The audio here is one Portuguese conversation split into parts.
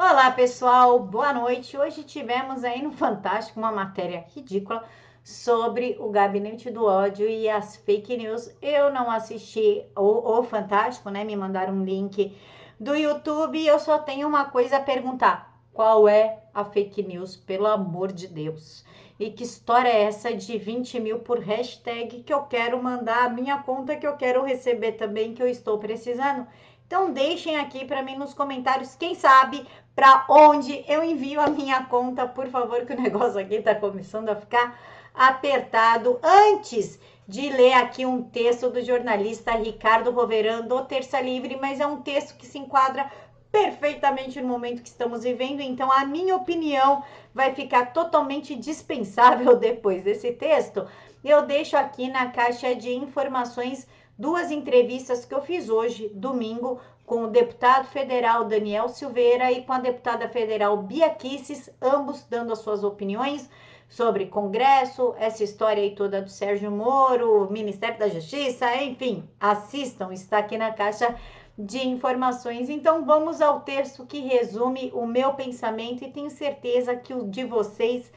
Olá pessoal, boa noite. Hoje tivemos aí no Fantástico uma matéria ridícula sobre o gabinete do ódio e as fake news. Eu não assisti o, o Fantástico, né? Me mandaram um link do YouTube e eu só tenho uma coisa a perguntar: qual é a fake news, pelo amor de Deus? E que história é essa de 20 mil por hashtag que eu quero mandar a minha conta que eu quero receber também, que eu estou precisando? Então deixem aqui para mim nos comentários, quem sabe para onde eu envio a minha conta, por favor, que o negócio aqui está começando a ficar apertado. Antes de ler aqui um texto do jornalista Ricardo Roverando, do Terça Livre, mas é um texto que se enquadra perfeitamente no momento que estamos vivendo, então a minha opinião vai ficar totalmente dispensável depois desse texto. Eu deixo aqui na caixa de informações duas entrevistas que eu fiz hoje, domingo, com o deputado federal Daniel Silveira e com a deputada federal Bia Kisses, ambos dando as suas opiniões sobre Congresso, essa história aí toda do Sérgio Moro, Ministério da Justiça, enfim, assistam, está aqui na caixa de informações. Então vamos ao texto que resume o meu pensamento e tenho certeza que o de vocês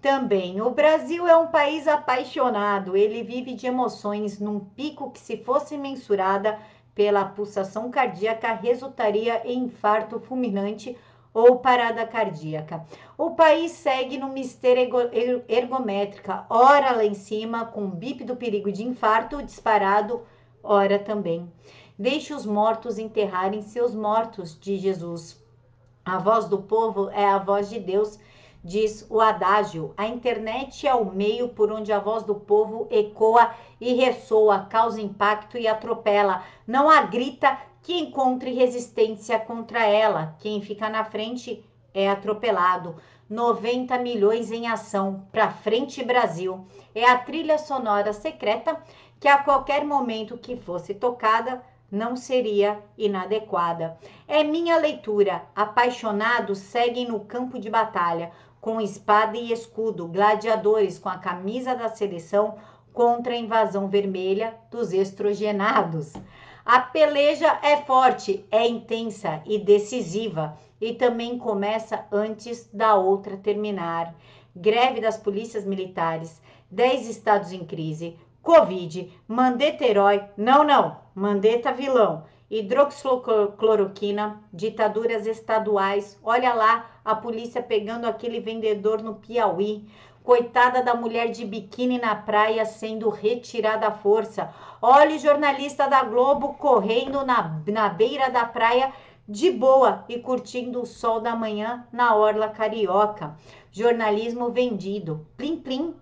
também. O Brasil é um país apaixonado, ele vive de emoções num pico que, se fosse mensurada pela pulsação cardíaca, resultaria em infarto fulminante ou parada cardíaca. O país segue no mistério ergométrica, ora lá em cima, com bip do perigo de infarto disparado, ora também. Deixe os mortos enterrarem seus mortos, de Jesus. A voz do povo é a voz de Deus diz o adágio. A internet é o meio por onde a voz do povo ecoa e ressoa, causa impacto e atropela. Não há grita que encontre resistência contra ela. Quem fica na frente é atropelado. 90 milhões em ação para frente Brasil. É a trilha sonora secreta que a qualquer momento que fosse tocada não seria inadequada. É minha leitura. Apaixonados seguem no campo de batalha com espada e escudo, gladiadores com a camisa da seleção contra a invasão vermelha dos estrogenados. A peleja é forte, é intensa e decisiva e também começa antes da outra terminar. Greve das polícias militares, 10 estados em crise, Covid, Mandetta herói, não, não, Mandetta vilão, hidroxicloroquina, ditaduras estaduais. Olha lá a polícia pegando aquele vendedor no Piauí. Coitada da mulher de biquíni na praia sendo retirada à força. Olha o jornalista da Globo correndo na, na beira da praia de boa e curtindo o sol da manhã na orla carioca. Jornalismo vendido. Plim, plim,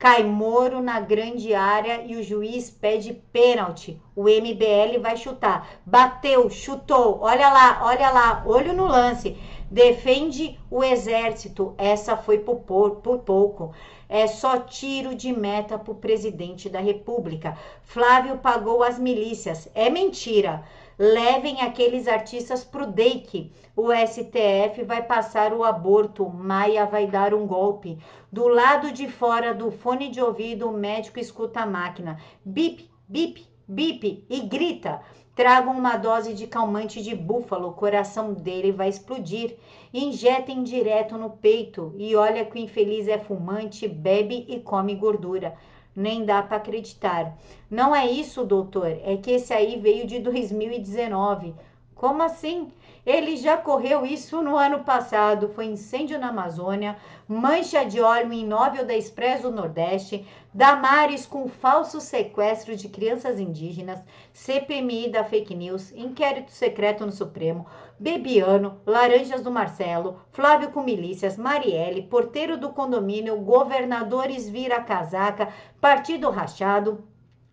Cai Moro na grande área e o juiz pede pênalti. O MBL vai chutar. Bateu, chutou. Olha lá, olha lá, olho no lance. Defende o exército. Essa foi por, por pouco. É só tiro de meta para o presidente da República. Flávio pagou as milícias. É mentira levem aqueles artistas pro DEIC. O STF vai passar o aborto, Maia vai dar um golpe. Do lado de fora do fone de ouvido, o médico escuta a máquina. Bip, bip, bip e grita. Tragam uma dose de calmante de búfalo, o coração dele vai explodir. Injetem direto no peito e olha que o infeliz é fumante, bebe e come gordura nem dá para acreditar. Não é isso, doutor, é que esse aí veio de 2019. Como assim? Ele já correu isso no ano passado. Foi incêndio na Amazônia, mancha de óleo em imóvel da Expresso do Nordeste, Damares com falso sequestro de crianças indígenas, CPMI da fake news, inquérito secreto no Supremo, Bebiano, Laranjas do Marcelo, Flávio com milícias, Marielle, porteiro do condomínio, governadores vira casaca, partido rachado,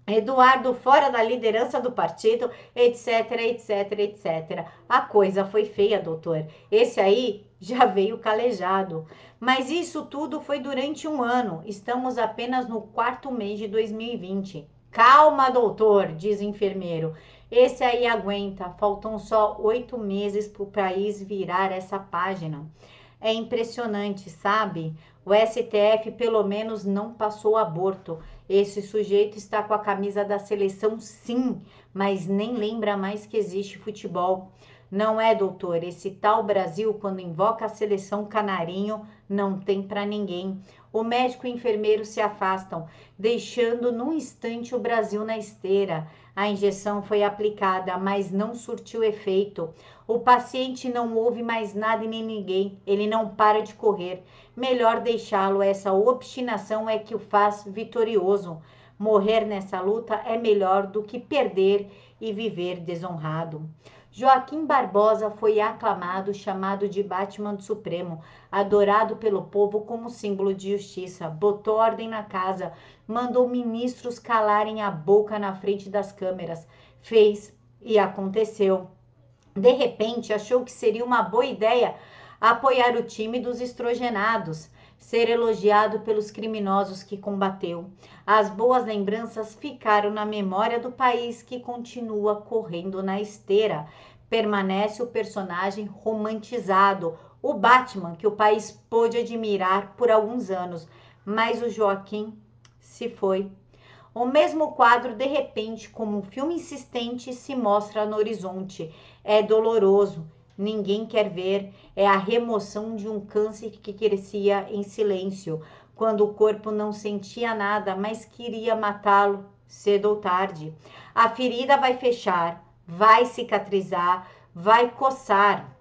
Eduardo fora da liderança do partido, etc, etc, etc. A coisa foi feia, doutor. Esse aí já veio calejado. Mas isso tudo foi durante um ano. Estamos apenas no quarto mês de 2020. Calma, doutor, diz o enfermeiro. Esse aí aguenta. Faltam só oito meses para o país virar essa página. É impressionante, sabe? O STF pelo menos não passou aborto. Esse sujeito está com a camisa da seleção, sim, mas nem lembra mais que existe futebol. Não é, doutor? Esse tal Brasil, quando invoca a seleção canarinho, não tem para ninguém. O médico e o enfermeiro se afastam, deixando num instante o Brasil na esteira. A injeção foi aplicada, mas não surtiu efeito. O paciente não ouve mais nada e nem ninguém. Ele não para de correr. Melhor deixá-lo. Essa obstinação é que o faz vitorioso. Morrer nessa luta é melhor do que perder e viver desonrado. Joaquim Barbosa foi aclamado, chamado de Batman do Supremo, adorado pelo povo como símbolo de justiça. Botou ordem na casa, mandou ministros calarem a boca na frente das câmeras. Fez e aconteceu. De repente, achou que seria uma boa ideia apoiar o time dos estrogenados ser elogiado pelos criminosos que combateu. As boas lembranças ficaram na memória do país que continua correndo na esteira. Permanece o personagem romantizado, o Batman que o país pôde admirar por alguns anos, mas o Joaquim se foi. O mesmo quadro, de repente, como um filme insistente, se mostra no horizonte. É doloroso, ninguém quer ver é a remoção de um câncer que crescia em silêncio, quando o corpo não sentia nada, mas queria matá-lo cedo ou tarde. A ferida vai fechar, vai cicatrizar, vai coçar,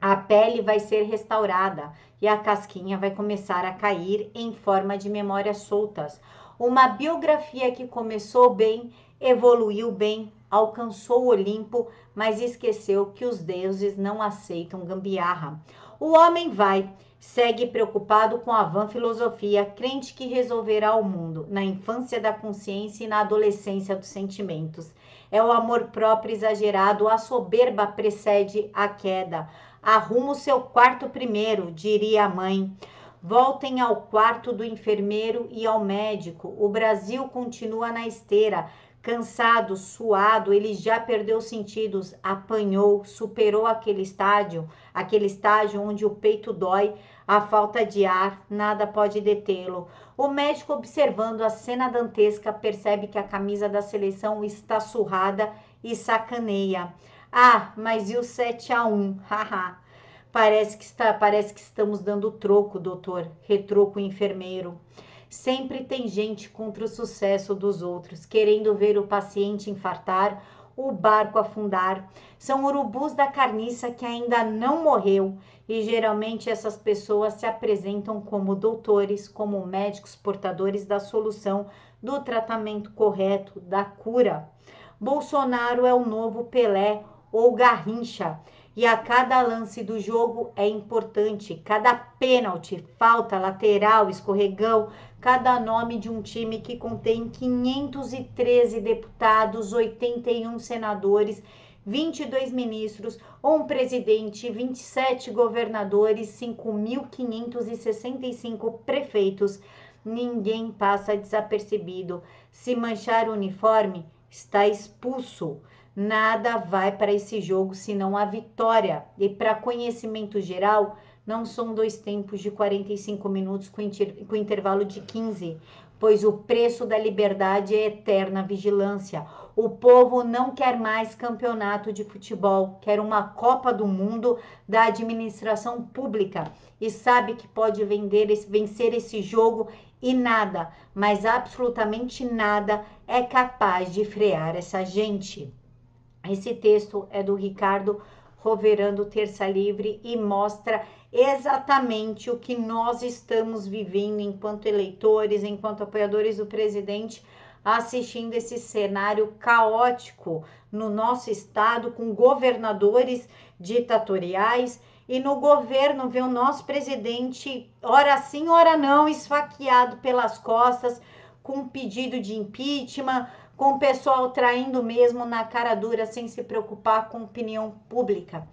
a pele vai ser restaurada e a casquinha vai começar a cair em forma de memórias soltas. Uma biografia que começou bem, evoluiu bem, alcançou o Olimpo, mas esqueceu que os deuses não aceitam gambiarra. O homem vai, segue preocupado com a vã filosofia, crente que resolverá o mundo, na infância da consciência e na adolescência dos sentimentos. É o amor próprio exagerado, a soberba precede a queda. Arruma o seu quarto primeiro, diria a mãe. Voltem ao quarto do enfermeiro e ao médico. O Brasil continua na esteira cansado, suado, ele já perdeu sentidos, apanhou, superou aquele estádio, aquele estágio onde o peito dói, a falta de ar, nada pode detê-lo. O médico, observando a cena dantesca, percebe que a camisa da seleção está surrada e sacaneia. Ah, mas e o 7 a 1? Haha. parece que está, parece que estamos dando troco, doutor, retruca o enfermeiro. Sempre tem gente contra o sucesso dos outros, querendo ver o paciente infartar, o barco afundar. São urubus da carniça que ainda não morreu e geralmente essas pessoas se apresentam como doutores, como médicos portadores da solução, do tratamento correto, da cura. Bolsonaro é o novo Pelé ou Garrincha e a cada lance do jogo é importante, cada pênalti, falta, lateral, escorregão, cada nome de um time que contém 513 deputados, 81 senadores, 22 ministros, um presidente, 27 governadores, 5.565 prefeitos. Ninguém passa desapercebido. Se manchar o uniforme, está expulso. Nada vai para esse jogo senão a vitória. E para conhecimento geral, não são dois tempos de 45 minutos com, inter, com intervalo de 15, pois o preço da liberdade é eterna vigilância. O povo não quer mais campeonato de futebol, quer uma Copa do Mundo da administração pública e sabe que pode vender, vencer esse jogo e nada, mas absolutamente nada é capaz de frear essa gente. Esse texto é do Ricardo Roverando Terça Livre e mostra exatamente o que nós estamos vivendo enquanto eleitores, enquanto apoiadores do presidente, assistindo esse cenário caótico no nosso estado, com governadores ditatoriais e no governo ver o nosso presidente, ora sim, ora não, esfaqueado pelas costas, com pedido de impeachment com o pessoal traindo mesmo na cara dura, sem se preocupar com opinião pública.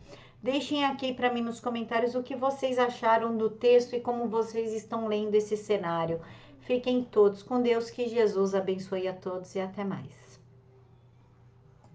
Deixem aqui para mim nos comentários o que vocês acharam do texto e como vocês estão lendo esse cenário. Fiquem todos com Deus, que Jesus abençoe a todos e até mais.